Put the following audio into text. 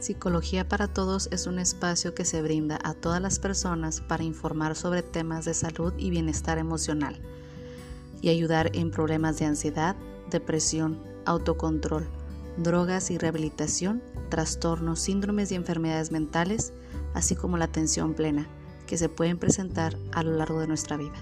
Psicología para Todos es un espacio que se brinda a todas las personas para informar sobre temas de salud y bienestar emocional y ayudar en problemas de ansiedad, depresión, autocontrol, drogas y rehabilitación, trastornos, síndromes y enfermedades mentales, así como la atención plena que se pueden presentar a lo largo de nuestra vida.